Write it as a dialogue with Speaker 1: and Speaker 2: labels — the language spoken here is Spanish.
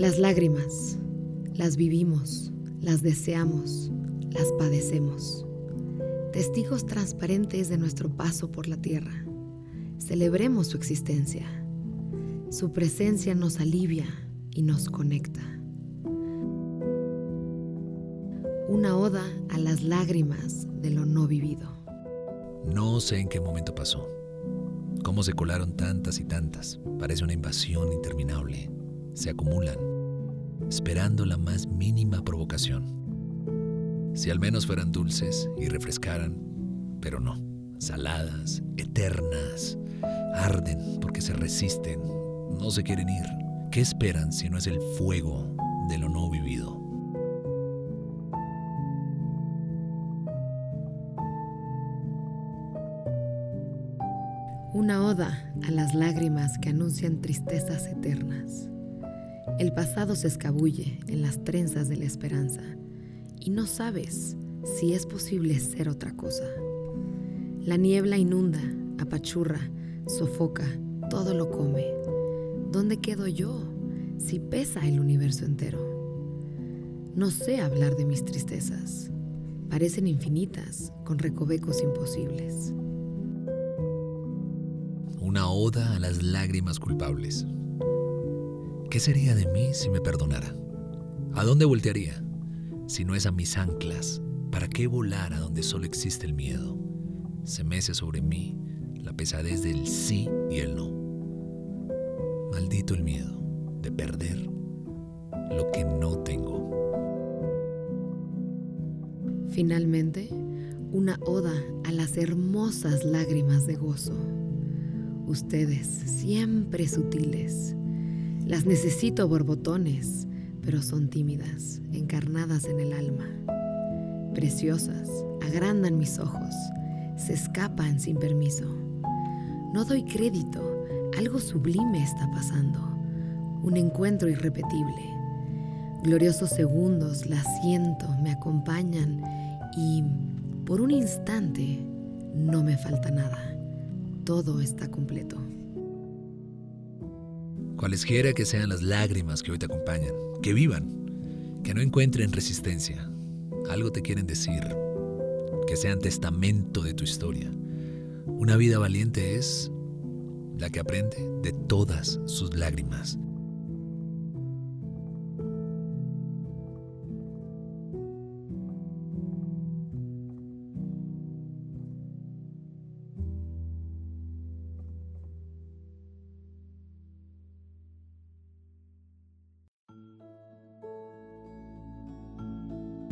Speaker 1: Las lágrimas, las vivimos, las deseamos, las padecemos. Testigos transparentes de nuestro paso por la tierra. Celebremos su existencia. Su presencia nos alivia y nos conecta. Una oda a las lágrimas de lo no vivido.
Speaker 2: No sé en qué momento pasó. Cómo se colaron tantas y tantas. Parece una invasión interminable. Se acumulan esperando la más mínima provocación. Si al menos fueran dulces y refrescaran, pero no, saladas, eternas, arden porque se resisten, no se quieren ir. ¿Qué esperan si no es el fuego de lo no vivido?
Speaker 1: Una oda a las lágrimas que anuncian tristezas eternas. El pasado se escabulle en las trenzas de la esperanza y no sabes si es posible ser otra cosa. La niebla inunda, apachurra, sofoca, todo lo come. ¿Dónde quedo yo si pesa el universo entero? No sé hablar de mis tristezas. Parecen infinitas, con recovecos imposibles.
Speaker 2: Una oda a las lágrimas culpables. ¿Qué sería de mí si me perdonara? ¿A dónde voltearía? Si no es a mis anclas, ¿para qué volar a donde solo existe el miedo? Se mece sobre mí la pesadez del sí y el no. Maldito el miedo de perder lo que no tengo.
Speaker 1: Finalmente, una oda a las hermosas lágrimas de gozo. Ustedes, siempre sutiles, las necesito borbotones, pero son tímidas, encarnadas en el alma. Preciosas, agrandan mis ojos, se escapan sin permiso. No doy crédito, algo sublime está pasando, un encuentro irrepetible. Gloriosos segundos las siento, me acompañan y por un instante no me falta nada. Todo está completo.
Speaker 2: Cualesquiera que sean las lágrimas que hoy te acompañan, que vivan, que no encuentren resistencia. Algo te quieren decir, que sean testamento de tu historia. Una vida valiente es la que aprende de todas sus lágrimas.